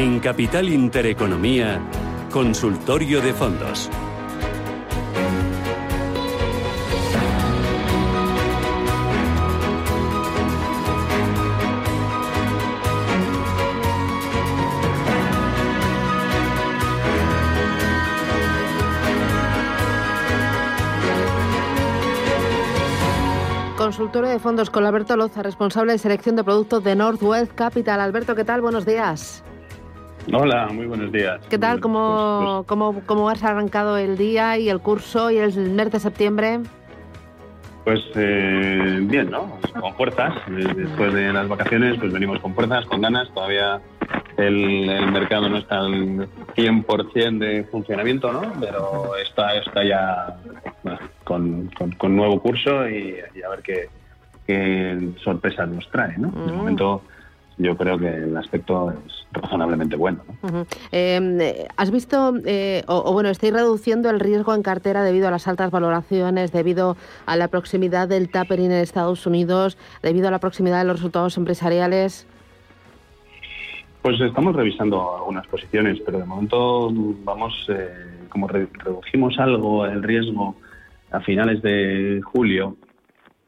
En Capital Intereconomía, Consultorio de Fondos. consultorio de fondos con Alberto Loza, responsable de selección de productos de Northwest Capital. Alberto, ¿qué tal? Buenos días. Hola, muy buenos días. ¿Qué tal? ¿Cómo, pues, pues cómo, has arrancado el día y el curso y el mes de septiembre? Pues eh, bien, ¿no? Con fuerzas. Después de las vacaciones, pues venimos con fuerzas, con ganas. Todavía el, mercado no está al 100% de funcionamiento, ¿no? Pero está, está ya con, con, nuevo curso y, a ver qué, qué, sorpresas nos trae, ¿no? De momento yo creo que el aspecto es razonablemente bueno. Em, ¿Has visto, eh, o, bueno, estáis reduciendo el riesgo en cartera debido a las altas valoraciones, debido a la proximidad del tapering en Estados Unidos, debido a la proximidad de los resultados empresariales? Pues estamos revisando algunas posiciones, pero de momento vamos, eh, como redujimos algo el riesgo a finales de julio,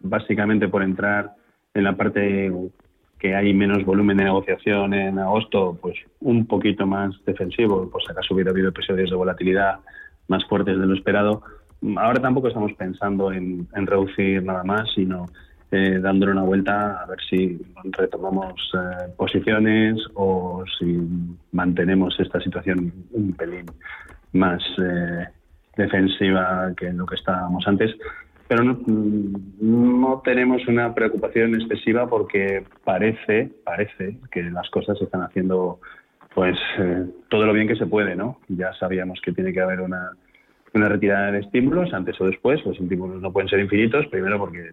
básicamente por entrar en la parte que hay menos volumen de negociación en agosto, pues un poquito más defensivo, pues acaso hubiera habido episodios de volatilidad más fuertes de lo esperado. Ahora tampoco estamos pensando en, reducir nada más, sino eh, dándole una vuelta a ver si retomamos eh, posiciones o si mantenemos esta situación un pelín más eh, defensiva que lo que estábamos antes pero no, tenemos una preocupación excesiva porque parece, parece que las cosas se están haciendo pues eh, todo lo bien que se puede, ¿no? Ya sabíamos que tiene que haber una, una retirada de estímulos antes o después, los estímulos no pueden ser infinitos, primero porque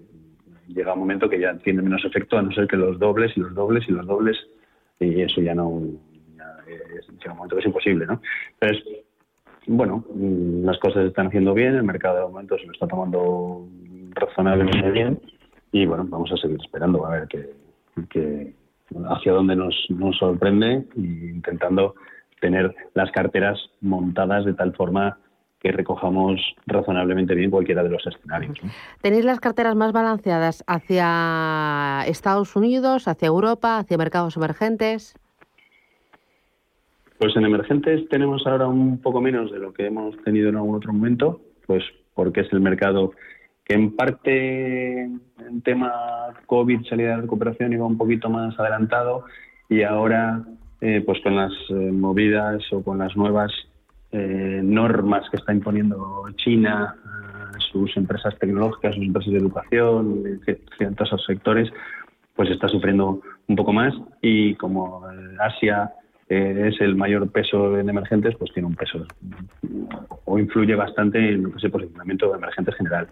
llega un momento que ya tiene menos efecto a no ser que los dobles y los dobles y los dobles y eso ya no llega un momento que es imposible, ¿no? Entonces, bueno, mm, las cosas se están haciendo bien, el mercado de momento se lo está tomando razonablemente bien y bueno, vamos a seguir esperando a ver qué, hacia dónde nos, nos sorprende e intentando tener las carteras montadas de tal forma que recojamos razonablemente bien cualquiera de los escenarios. ¿Tenéis las carteras más balanceadas hacia Estados Unidos, hacia Europa, hacia mercados emergentes? Pues en emergentes tenemos ahora un poco menos de lo que hemos tenido en algún otro momento, pues porque es el mercado que en parte en tema COVID, salida de recuperación, iba un poquito más adelantado y ahora eh, pues con las eh, movidas o con las nuevas eh, normas que está imponiendo China, sus empresas tecnológicas, sus empresas de educación, ciertos sectores, pues está sufriendo un poco más y como Asia es el mayor peso en emergentes, pues tiene un peso o influye bastante en lo que es el posicionamiento de emergentes general.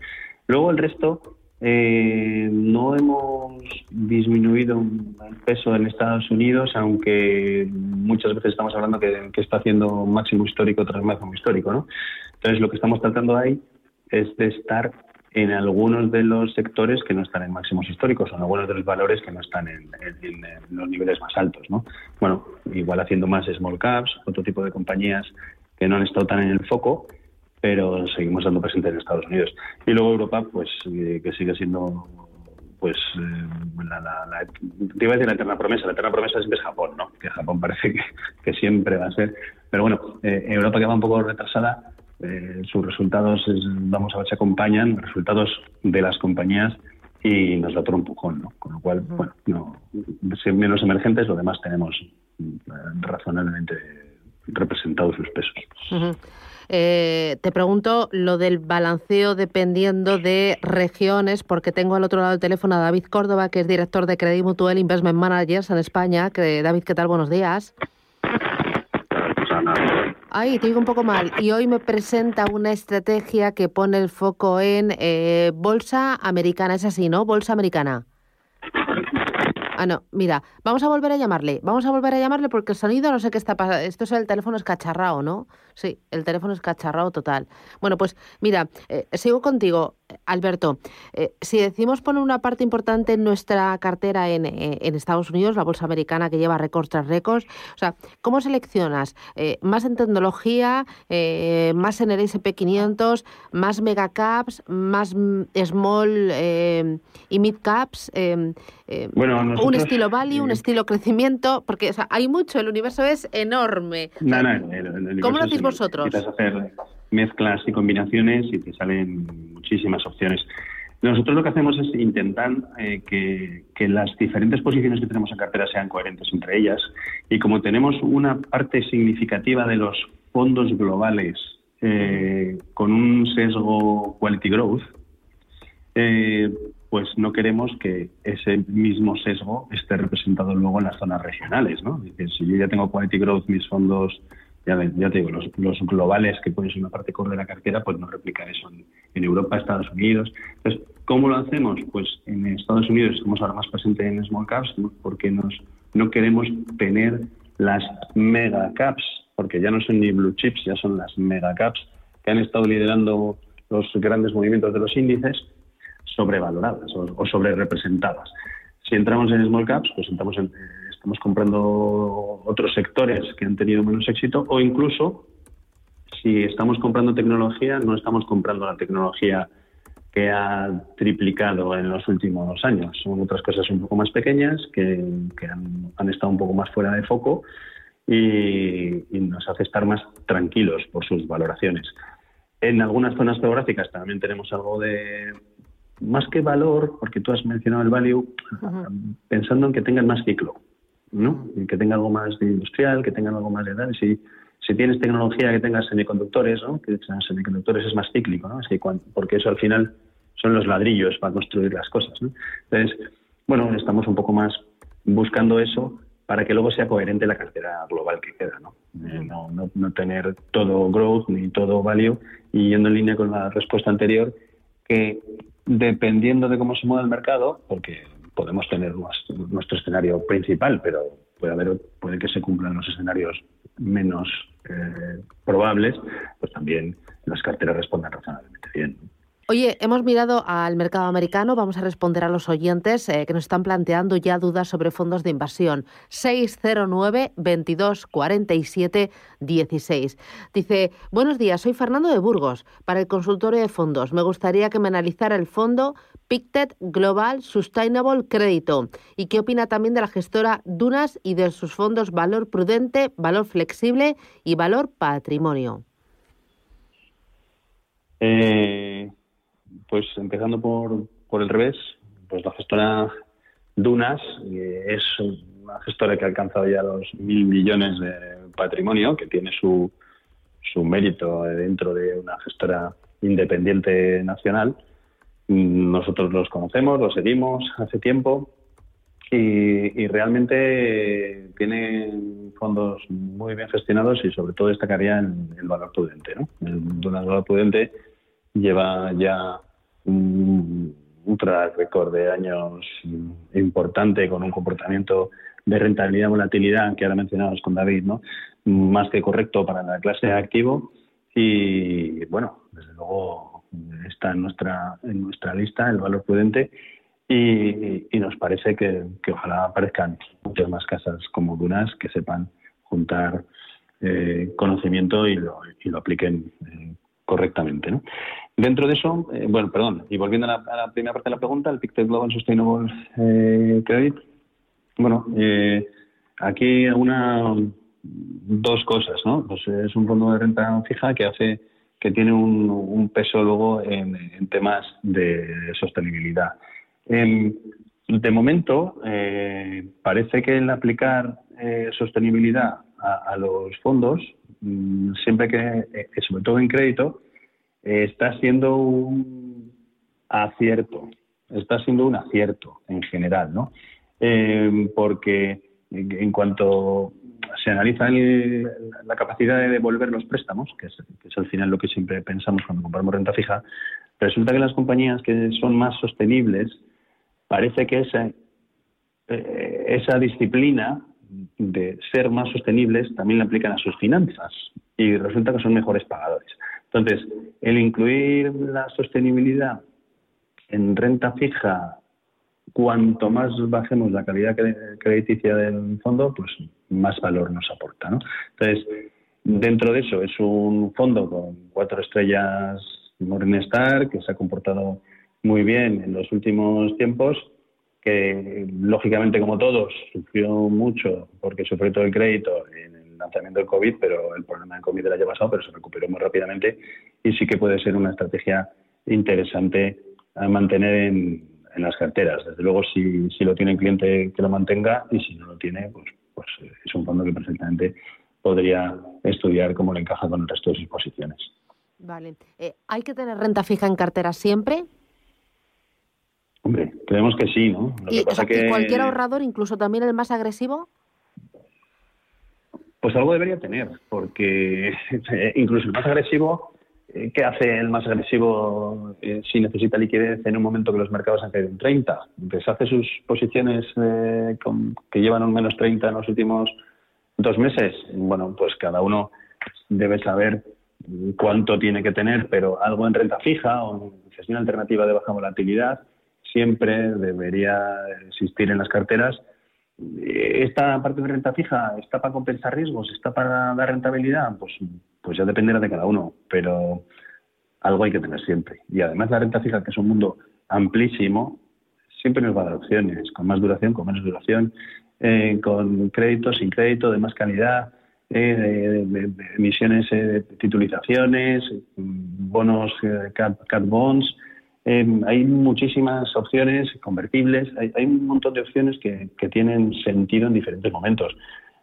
Luego el resto eh, no hemos disminuido el peso en Estados Unidos, aunque muchas veces estamos hablando que, está haciendo máximo histórico tras máximo histórico. ¿no? Entonces, lo que estamos tratando ahí es de estar en algunos de los sectores que no están en máximos históricos o en algunos de los valores que no están en, los niveles más altos. ¿no? Bueno, igual haciendo más small caps, otro tipo de compañías que no han estado tan en el foco, pero seguimos dando presente en Estados Unidos. Y luego Europa, pues eh, que sigue siendo pues eh, la, la, te iba a decir la eterna promesa, la eterna promesa siempre es Japón, ¿no? Que Japón parece que, siempre va a ser. Pero bueno, eh, Europa que va un poco retrasada, eh, sus resultados, vamos a ver si acompañan, resultados de las compañías y nos da un empujón, ¿no? Con lo cual, bueno, no, menos emergentes, lo demás tenemos eh, razonablemente representados sus pesos. Eh, te pregunto lo del balanceo dependiendo de regiones, porque tengo al otro lado del teléfono a David Córdoba, que es director de Credit Mutual Investment Managers en España. Que, David, ¿qué tal? Buenos días. Ay, te digo un poco mal. Y hoy me presenta una estrategia que pone el foco en eh, bolsa americana. Es así, ¿no? Bolsa americana. Ah, no, mira, vamos a volver a llamarle. Vamos a volver a llamarle porque el sonido no sé qué está pasando. Esto es el teléfono escacharrado, ¿no? Sí, el teléfono escacharrado total. Bueno, pues mira, eh, sigo contigo, Alberto. Eh, si decimos poner una parte importante en nuestra cartera en, eh, en, Estados Unidos, la bolsa americana que lleva récords tras récords, o sea, ¿cómo seleccionas? ¿Más en tecnología, más en el SP500, más megacaps, más mm, small y mid caps? bueno, un estilo value, un estilo crecimiento, porque o sea, hay mucho, el universo es enorme. No, no, ¿Cómo lo hacéis vosotros? Hacer mezclas y combinaciones y te salen muchísimas opciones. Nosotros lo que hacemos es intentar eh, que, que, las diferentes posiciones que tenemos en cartera sean coherentes entre ellas y como tenemos una parte significativa de los fondos globales eh, con un sesgo quality growth, eh, pues no queremos que ese mismo sesgo esté representado luego en las zonas regionales. ¿no? si yo ya tengo quality growth, mis fondos, ya, ya te digo, los, globales, que pueden ser una parte core de la cartera, pues no replicar eso en, Europa, Estados Unidos. Entonces, ¿cómo lo hacemos? Pues en Estados Unidos estamos ahora más presentes en small caps, porque nos, no queremos tener las mega caps, porque ya no son ni blue chips, ya son las mega caps que han estado liderando los grandes movimientos de los índices sobrevaloradas o, o sobre representadas. Si entramos en small caps, pues entramos en, estamos comprando otros sectores que han tenido menos éxito o incluso si estamos comprando tecnología, no estamos comprando la tecnología que ha triplicado en los últimos años. Son otras cosas un poco más pequeñas que, han, estado un poco más fuera de foco y, nos hace estar más tranquilos por sus valoraciones. En algunas zonas geográficas también tenemos algo de, más que valor, porque tú has mencionado el value, pensando en que tengan más ciclo, ¿no? que tenga algo más de industrial, que tengan algo más de edad. Si, si tienes tecnología que tenga semiconductores, ¿no? que semiconductores es más cíclico, ¿no? Así, porque eso al final son los ladrillos para construir las cosas. ¿no? Entonces, bueno, estamos un poco más buscando eso para que luego sea coherente la cartera global que queda, ¿no? Eh, no, no, no, tener todo growth ni todo value y yendo en línea con la respuesta anterior, que dependiendo de cómo se mueva el mercado, porque podemos tener nuestro escenario principal, pero puede haber puede que se cumplan los escenarios menos eh, probables, pues también las carteras respondan razonablemente bien. Oye, hemos mirado al mercado americano, vamos a responder a los oyentes eh, que nos están planteando ya dudas sobre fondos de inversión. 609 22 47 16. Dice, buenos días, soy Fernando de Burgos, para el consultorio de fondos. Me gustaría que me analizara el fondo Pictet Global Sustainable Crédito y qué opina también de la gestora Dunas y de sus fondos Valor Prudente, Valor Flexible y Valor Patrimonio. Eh pues empezando por, por el revés, pues la gestora Dunas es una gestora que ha alcanzado ya los mil millones de patrimonio, que tiene su, su mérito dentro de una gestora independiente nacional. Nosotros los conocemos, los seguimos hace tiempo y, realmente tiene fondos muy bien gestionados y sobre todo destacaría el, el valor prudente. ¿no? El Dunas Valor Prudente lleva ya un, un track record de años importante con un comportamiento de rentabilidad volatilidad que ahora mencionabas con David, ¿no? Más que correcto para la clase de activo y bueno, desde luego está en nuestra en nuestra lista el valor prudente y, nos parece que, ojalá aparezcan muchas más casas como Dunas que sepan juntar eh, conocimiento y lo, y lo apliquen eh, correctamente. ¿no? Dentro de eso, eh, bueno, perdón, y volviendo a la, primera parte de la pregunta, el Pictet Global Sustainable eh, Credit, bueno, eh, aquí una dos cosas, ¿no? Pues es un fondo de renta fija que hace que tiene un, peso luego en, temas de sostenibilidad. de momento, parece que el aplicar sostenibilidad a, los fondos, siempre que, sobre todo en crédito, está siendo un acierto, está siendo un acierto en general, ¿no? Eh, porque en cuanto se analiza la capacidad de devolver los préstamos, que es, al final lo que siempre pensamos cuando compramos renta fija, resulta que las compañías que son más sostenibles, parece que eh, esa disciplina de ser más sostenibles también la aplican a sus finanzas y resulta que son mejores pagadores. Entonces, el incluir la sostenibilidad en renta fija, cuanto más bajemos la calidad crediticia del fondo, pues más valor nos aporta. ¿no? Entonces, dentro de eso es un fondo con cuatro estrellas Morningstar que se ha comportado muy bien en los últimos tiempos que lógicamente como todos sufrió mucho porque sufrió todo el crédito en el lanzamiento del COVID, pero el problema del COVID del año pasado, pero se recuperó muy rápidamente y sí que puede ser una estrategia interesante a mantener en, las carteras. Desde luego, si, si lo tiene el cliente que lo mantenga y si no lo tiene, pues, pues es un fondo que perfectamente podría estudiar cómo le encaja con el resto de sus posiciones. Vale. Eh, ¿Hay que tener renta fija en cartera siempre? Hombre, creemos que sí, ¿no? ¿Y, cualquier ahorrador, incluso también el más agresivo? Pues algo debería tener, porque incluso el más agresivo, eh, ¿qué hace el más agresivo eh, si necesita liquidez en un momento que los mercados han caído en 30? Deshace sus posiciones eh, que llevan un menos 30 en los últimos dos meses. Bueno, pues cada uno debe saber cuánto tiene que tener, pero algo en renta fija o en gestión alternativa de baja volatilidad siempre debería existir en las carteras. ¿Esta parte de renta fija está para compensar riesgos? ¿Está para dar rentabilidad? Pues, pues ya dependerá de cada uno, pero algo hay que tener siempre. Y además la renta fija, que es un mundo amplísimo, siempre nos va a dar opciones, con más duración, con menos duración, eh, con crédito, sin crédito, de más calidad, eh, de, emisiones, eh, de titulizaciones, bonos, cat bonds, Em, hay muchísimas opciones convertibles, hay, un montón de opciones que, tienen sentido en diferentes momentos.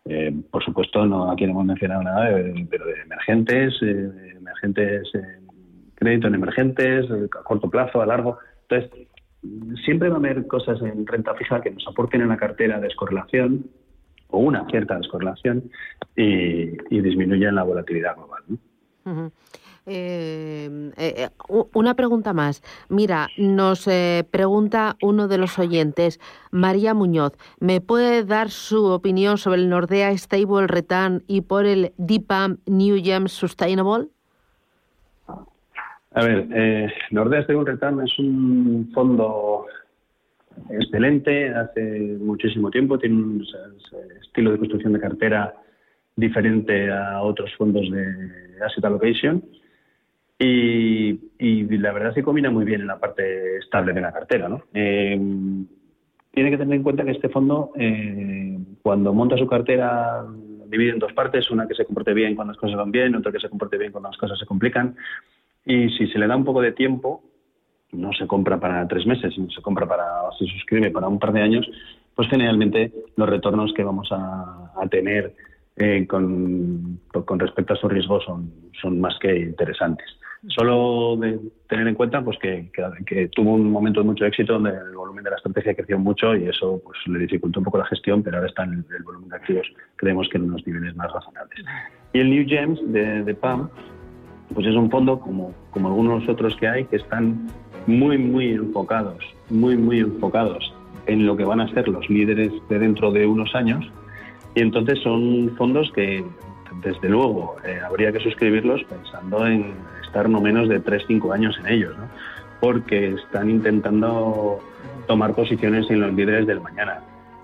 Em, por supuesto, no aquí no hemos mencionado nada, de, pero de emergentes, eh, emergentes, crédito en emergentes, a corto plazo, a largo. Entonces, siempre va a haber cosas en renta fija que nos aporten en la cartera descorrelación o una cierta descorrelación y, y disminuyan la volatilidad global. Em, eh, eh, una pregunta más. Mira, nos eh, pregunta uno de los oyentes, María Muñoz, ¿me puede dar su opinión sobre el Nordea Stable Return y por el DIPAM New Gems Sustainable? A ver, eh, Nordea Stable Return es un fondo excelente, hace muchísimo tiempo, tiene un estilo de construcción de cartera diferente a otros fondos de asset allocation y, la verdad que combina muy bien en la parte estable de la cartera. ¿no? Eh, tiene que tener en cuenta que este fondo, eh, cuando monta su cartera, divide en dos partes, una que se comporte bien cuando las cosas van bien, otra que se comporte bien cuando las cosas se complican. Y si se le da un poco de tiempo, no se compra para tres meses, sino se compra para, se suscribe para un par de años, pues generalmente los retornos que vamos a, tener eh, con, con respecto a su riesgo son, son más que interesantes. Solo de tener en cuenta pues que, que, tuvo un momento de mucho éxito donde el volumen de la estrategia creció mucho y eso pues le dificultó un poco la gestión, pero ahora está en el, volumen de activos, creemos que en unos niveles más razonables. Y el New Gems de, de PAM, pues es un fondo como, como algunos otros que hay que están muy, muy enfocados, muy, muy enfocados en lo que van a ser los líderes de dentro de unos años. Y entonces son fondos que, desde luego, eh, habría que suscribirlos pensando en estar no menos de 3-5 años en ellos, ¿no? porque están intentando tomar posiciones en los líderes del mañana.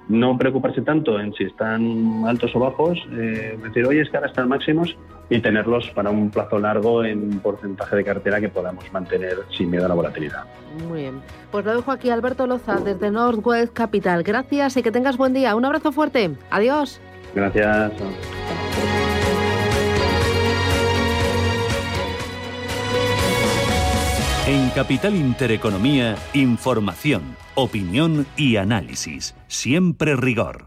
No preocuparse tanto en si están altos o bajos, eh, decir, oye, es que ahora están máximos y tenerlos para un plazo largo en porcentaje de cartera que podamos mantener sin miedo a la volatilidad. Muy bien. Pues lo dejo aquí, Alberto Loza, desde Northwest Capital. Gracias y que tengas buen día. Un abrazo fuerte. Adiós. Gracias. En Capital Intereconomía, información, opinión y análisis. Siempre rigor.